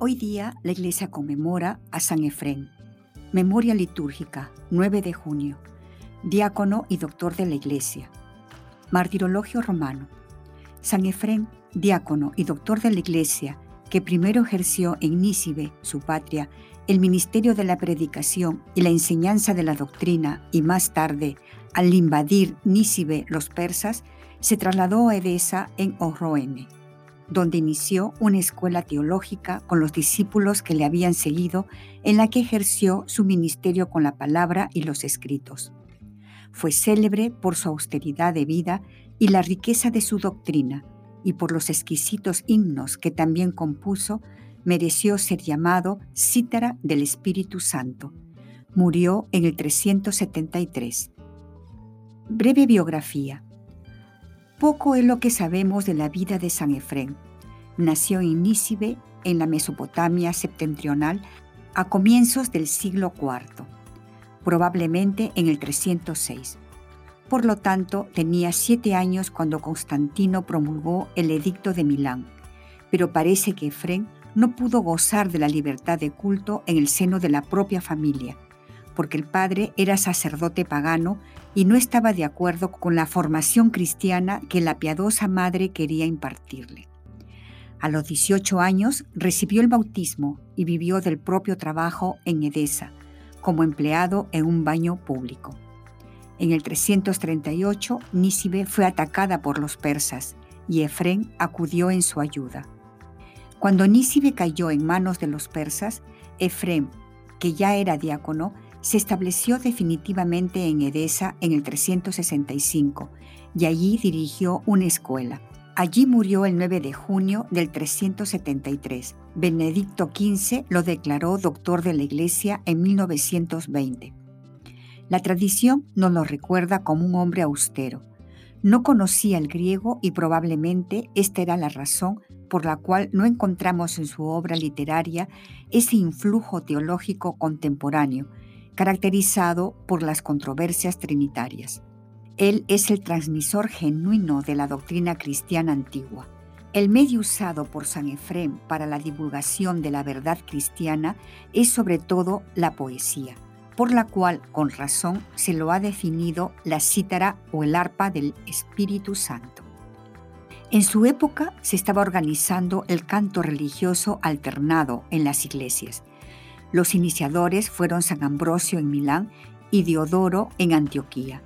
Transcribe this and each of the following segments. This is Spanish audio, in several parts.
Hoy día la iglesia conmemora a San Efrén. Memoria litúrgica, 9 de junio. Diácono y doctor de la iglesia. Martirologio romano. San Efrén, diácono y doctor de la iglesia, que primero ejerció en Nícibe, su patria, el ministerio de la predicación y la enseñanza de la doctrina y más tarde, al invadir Nícibe los persas, se trasladó a Edesa en Oroene donde inició una escuela teológica con los discípulos que le habían seguido, en la que ejerció su ministerio con la palabra y los escritos. Fue célebre por su austeridad de vida y la riqueza de su doctrina, y por los exquisitos himnos que también compuso, mereció ser llamado Cítara del Espíritu Santo. Murió en el 373. Breve biografía. Poco es lo que sabemos de la vida de San Efrén. Nació en Nícibe, en la Mesopotamia septentrional, a comienzos del siglo IV, probablemente en el 306. Por lo tanto, tenía siete años cuando Constantino promulgó el Edicto de Milán, pero parece que Efrén no pudo gozar de la libertad de culto en el seno de la propia familia, porque el padre era sacerdote pagano y no estaba de acuerdo con la formación cristiana que la piadosa madre quería impartirle. A los 18 años recibió el bautismo y vivió del propio trabajo en Edesa, como empleado en un baño público. En el 338, Nísibe fue atacada por los persas y Efrén acudió en su ayuda. Cuando Nísibe cayó en manos de los persas, Efrén, que ya era diácono, se estableció definitivamente en Edesa en el 365 y allí dirigió una escuela. Allí murió el 9 de junio del 373. Benedicto XV lo declaró doctor de la Iglesia en 1920. La tradición nos lo recuerda como un hombre austero. No conocía el griego y probablemente esta era la razón por la cual no encontramos en su obra literaria ese influjo teológico contemporáneo caracterizado por las controversias trinitarias. Él es el transmisor genuino de la doctrina cristiana antigua. El medio usado por San Efrem para la divulgación de la verdad cristiana es sobre todo la poesía, por la cual con razón se lo ha definido la cítara o el arpa del Espíritu Santo. En su época se estaba organizando el canto religioso alternado en las iglesias, los iniciadores fueron San Ambrosio en Milán y Diodoro en Antioquía.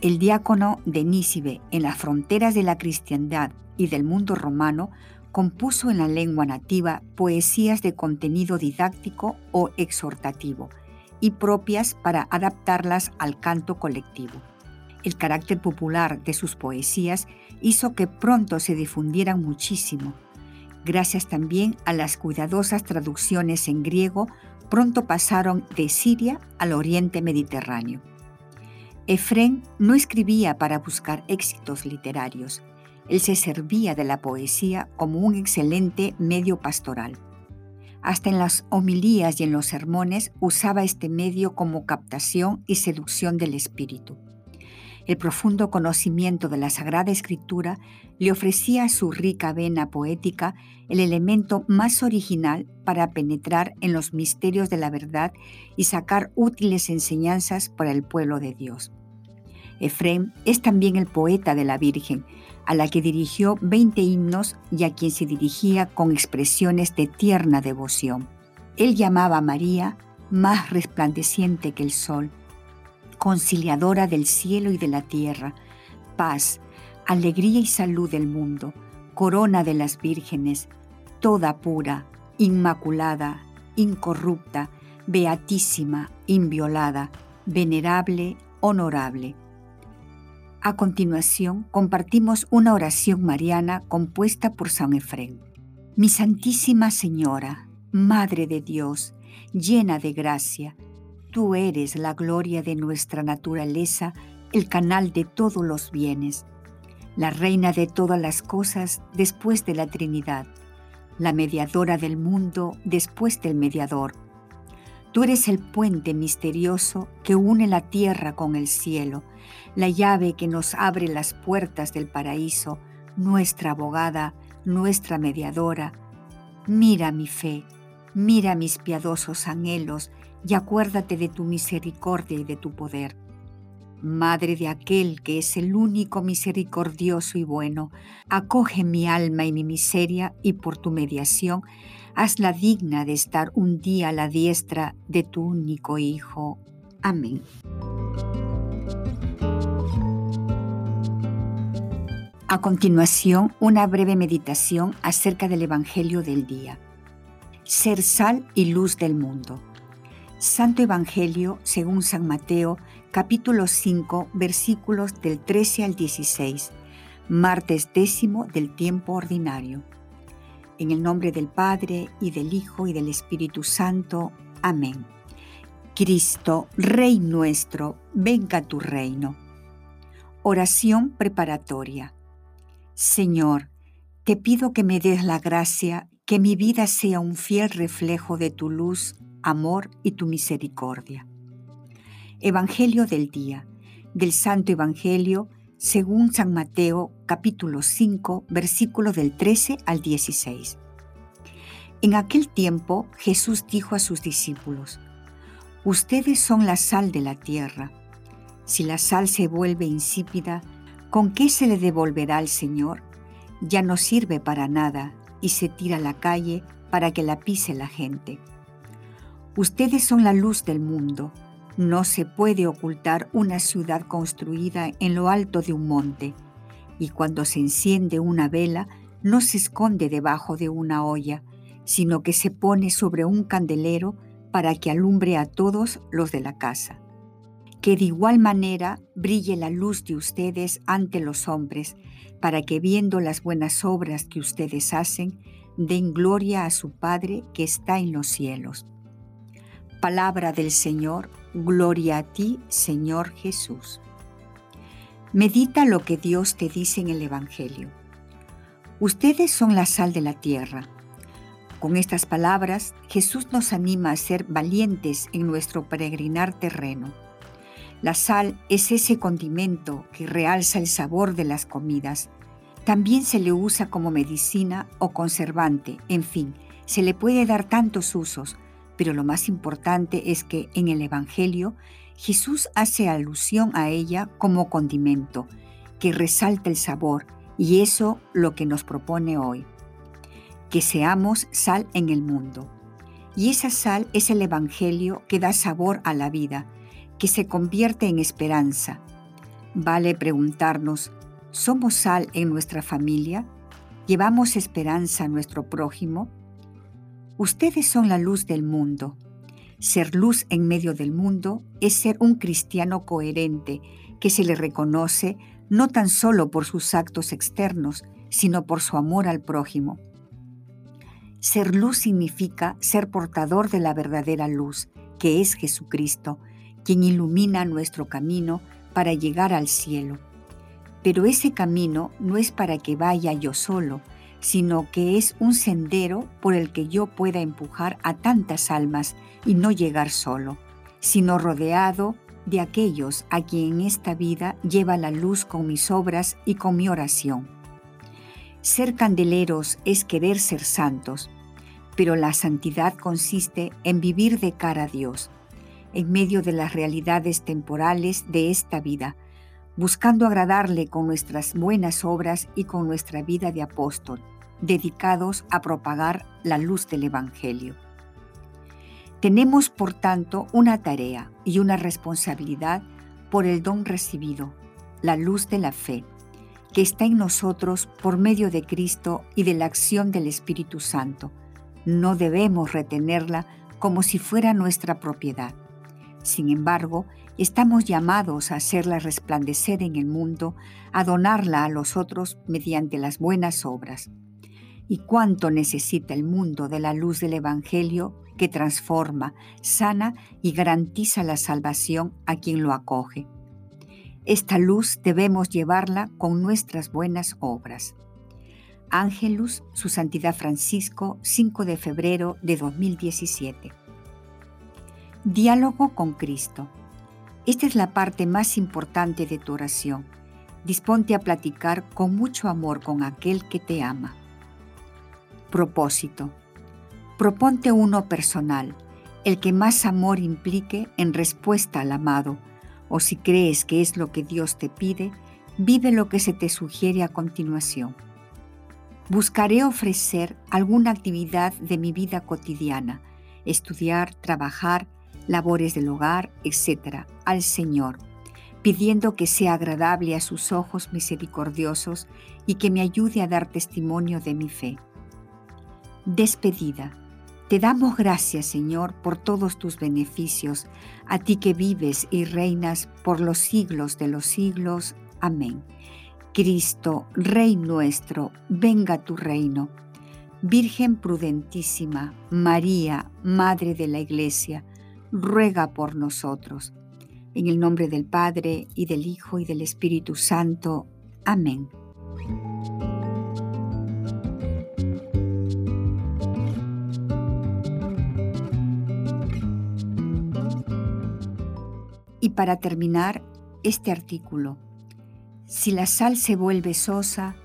El diácono de Nícibe, en las fronteras de la cristiandad y del mundo romano, compuso en la lengua nativa poesías de contenido didáctico o exhortativo y propias para adaptarlas al canto colectivo. El carácter popular de sus poesías hizo que pronto se difundieran muchísimo, gracias también a las cuidadosas traducciones en griego pronto pasaron de Siria al oriente mediterráneo. Efrén no escribía para buscar éxitos literarios, él se servía de la poesía como un excelente medio pastoral. Hasta en las homilías y en los sermones usaba este medio como captación y seducción del espíritu. El profundo conocimiento de la Sagrada Escritura le ofrecía a su rica vena poética el elemento más original para penetrar en los misterios de la verdad y sacar útiles enseñanzas para el pueblo de Dios. Efrem es también el poeta de la Virgen, a la que dirigió 20 himnos y a quien se dirigía con expresiones de tierna devoción. Él llamaba a María más resplandeciente que el sol, conciliadora del cielo y de la tierra, paz, alegría y salud del mundo, corona de las vírgenes, toda pura, inmaculada, incorrupta, beatísima, inviolada, venerable, honorable. A continuación, compartimos una oración mariana compuesta por San Efrén. Mi Santísima Señora, Madre de Dios, llena de gracia, tú eres la gloria de nuestra naturaleza, el canal de todos los bienes, la reina de todas las cosas después de la Trinidad, la mediadora del mundo después del mediador. Tú eres el puente misterioso que une la tierra con el cielo, la llave que nos abre las puertas del paraíso, nuestra abogada, nuestra mediadora. Mira mi fe, mira mis piadosos anhelos y acuérdate de tu misericordia y de tu poder. Madre de aquel que es el único misericordioso y bueno, acoge mi alma y mi miseria y por tu mediación hazla digna de estar un día a la diestra de tu único Hijo. Amén. A continuación, una breve meditación acerca del Evangelio del día. Ser sal y luz del mundo. Santo Evangelio según San Mateo, capítulo 5, versículos del 13 al 16, martes décimo del tiempo ordinario. En el nombre del Padre, y del Hijo, y del Espíritu Santo. Amén. Cristo, Rey nuestro, venga tu reino. Oración preparatoria. Señor, te pido que me des la gracia, que mi vida sea un fiel reflejo de tu luz amor y tu misericordia. Evangelio del día, del Santo Evangelio según San Mateo capítulo 5 versículo del 13 al 16. En aquel tiempo Jesús dijo a sus discípulos, Ustedes son la sal de la tierra. Si la sal se vuelve insípida, ¿con qué se le devolverá al Señor? Ya no sirve para nada y se tira a la calle para que la pise la gente. Ustedes son la luz del mundo. No se puede ocultar una ciudad construida en lo alto de un monte. Y cuando se enciende una vela, no se esconde debajo de una olla, sino que se pone sobre un candelero para que alumbre a todos los de la casa. Que de igual manera brille la luz de ustedes ante los hombres, para que viendo las buenas obras que ustedes hacen, den gloria a su Padre que está en los cielos. Palabra del Señor, gloria a ti, Señor Jesús. Medita lo que Dios te dice en el Evangelio. Ustedes son la sal de la tierra. Con estas palabras, Jesús nos anima a ser valientes en nuestro peregrinar terreno. La sal es ese condimento que realza el sabor de las comidas. También se le usa como medicina o conservante, en fin, se le puede dar tantos usos, pero lo más importante es que en el Evangelio Jesús hace alusión a ella como condimento, que resalta el sabor, y eso lo que nos propone hoy, que seamos sal en el mundo. Y esa sal es el Evangelio que da sabor a la vida, que se convierte en esperanza. Vale preguntarnos, ¿somos sal en nuestra familia? ¿Llevamos esperanza a nuestro prójimo? Ustedes son la luz del mundo. Ser luz en medio del mundo es ser un cristiano coherente que se le reconoce no tan solo por sus actos externos, sino por su amor al prójimo. Ser luz significa ser portador de la verdadera luz, que es Jesucristo, quien ilumina nuestro camino para llegar al cielo. Pero ese camino no es para que vaya yo solo, sino que es un sendero por el que yo pueda empujar a tantas almas y no llegar solo, sino rodeado de aquellos a quien en esta vida lleva la luz con mis obras y con mi oración. Ser candeleros es querer ser santos, pero la santidad consiste en vivir de cara a Dios, en medio de las realidades temporales de esta vida, buscando agradarle con nuestras buenas obras y con nuestra vida de apóstol, dedicados a propagar la luz del Evangelio. Tenemos, por tanto, una tarea y una responsabilidad por el don recibido, la luz de la fe, que está en nosotros por medio de Cristo y de la acción del Espíritu Santo. No debemos retenerla como si fuera nuestra propiedad. Sin embargo, estamos llamados a hacerla resplandecer en el mundo, a donarla a los otros mediante las buenas obras y cuánto necesita el mundo de la luz del Evangelio que transforma, sana y garantiza la salvación a quien lo acoge. Esta luz debemos llevarla con nuestras buenas obras. Ángelus, Su Santidad Francisco, 5 de febrero de 2017. Diálogo con Cristo. Esta es la parte más importante de tu oración. Disponte a platicar con mucho amor con aquel que te ama. Propósito. Proponte uno personal, el que más amor implique en respuesta al amado, o si crees que es lo que Dios te pide, vive lo que se te sugiere a continuación. Buscaré ofrecer alguna actividad de mi vida cotidiana, estudiar, trabajar, labores del hogar, etc., al Señor, pidiendo que sea agradable a sus ojos misericordiosos y que me ayude a dar testimonio de mi fe. Despedida. Te damos gracias, Señor, por todos tus beneficios, a ti que vives y reinas por los siglos de los siglos. Amén. Cristo, Rey nuestro, venga tu reino. Virgen prudentísima, María, Madre de la Iglesia, ruega por nosotros. En el nombre del Padre, y del Hijo, y del Espíritu Santo. Amén. Y para terminar este artículo, si la sal se vuelve sosa,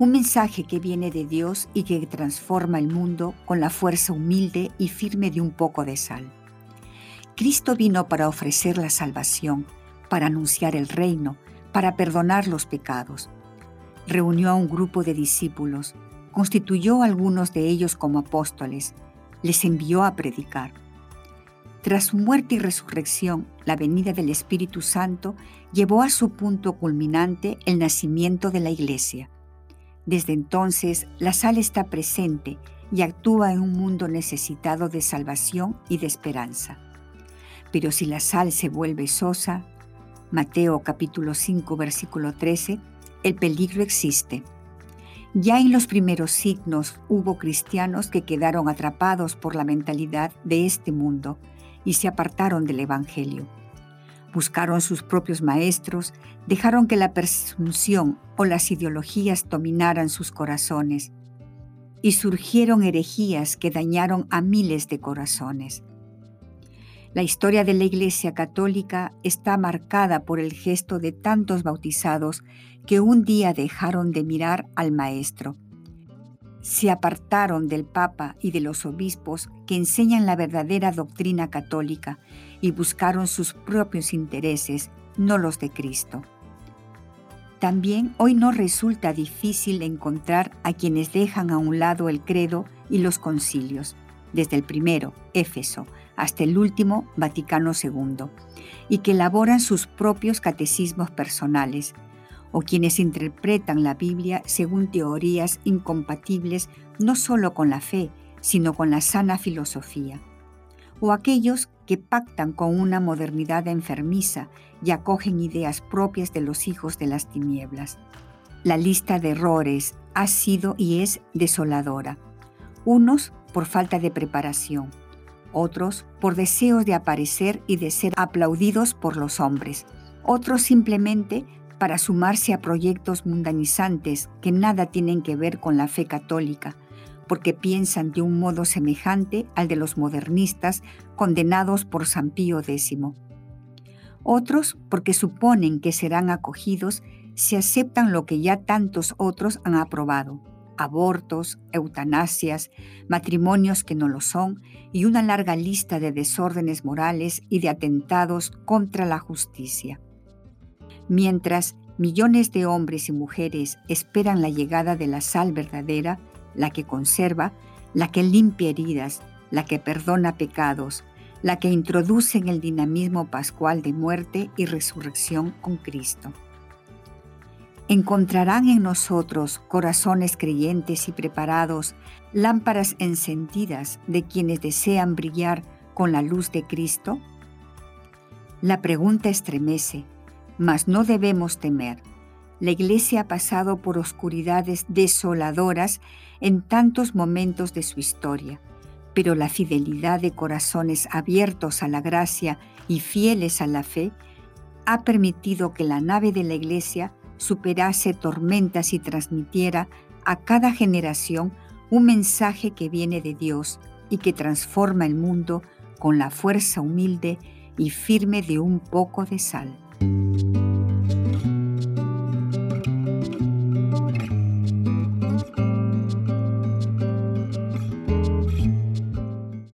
un mensaje que viene de Dios y que transforma el mundo con la fuerza humilde y firme de un poco de sal. Cristo vino para ofrecer la salvación, para anunciar el reino, para perdonar los pecados. Reunió a un grupo de discípulos, constituyó a algunos de ellos como apóstoles, les envió a predicar. Tras su muerte y resurrección, la venida del Espíritu Santo llevó a su punto culminante el nacimiento de la Iglesia desde entonces, la sal está presente y actúa en un mundo necesitado de salvación y de esperanza. Pero si la sal se vuelve sosa, Mateo capítulo 5 versículo 13, el peligro existe. Ya en los primeros signos hubo cristianos que quedaron atrapados por la mentalidad de este mundo y se apartaron del Evangelio buscaron sus propios maestros, dejaron que la presunción o las ideologías dominaran sus corazones y surgieron herejías que dañaron a miles de corazones. La historia de la Iglesia Católica está marcada por el gesto de tantos bautizados que un día dejaron de mirar al Maestro. Se apartaron del Papa y de los obispos que enseñan la verdadera doctrina católica y buscaron sus propios intereses, no los de Cristo. También hoy no resulta difícil encontrar a quienes dejan a un lado el credo y los concilios, desde el primero, Éfeso, hasta el último, Vaticano II, y que elaboran sus propios catecismos personales, o quienes interpretan la Biblia según teorías incompatibles no solo con la fe, sino con la sana filosofía, o aquellos que pactan con una modernidad enfermiza y acogen ideas propias de los hijos de las tinieblas. La lista de errores ha sido y es desoladora. Unos por falta de preparación, otros por deseos de aparecer y de ser aplaudidos por los hombres, otros simplemente para sumarse a proyectos mundanizantes que nada tienen que ver con la fe católica, porque piensan de un modo semejante al de los modernistas condenados por San Pío X. Otros porque suponen que serán acogidos si aceptan lo que ya tantos otros han aprobado, abortos, eutanasias, matrimonios que no lo son y una larga lista de desórdenes morales y de atentados contra la justicia. Mientras millones de hombres y mujeres esperan la llegada de la sal verdadera, la que conserva, la que limpia heridas, la que perdona pecados, la que introduce en el dinamismo pascual de muerte y resurrección con Cristo. Encontrarán en nosotros corazones creyentes y preparados, lámparas encendidas de quienes desean brillar con la luz de Cristo? La pregunta estremece, mas no debemos temer la Iglesia ha pasado por oscuridades desoladoras en tantos momentos de su historia, pero la fidelidad de corazones abiertos a la gracia y fieles a la fe ha permitido que la nave de la Iglesia superase tormentas y transmitiera a cada generación un mensaje que viene de Dios y que transforma el mundo con la fuerza humilde y firme de un poco de sal.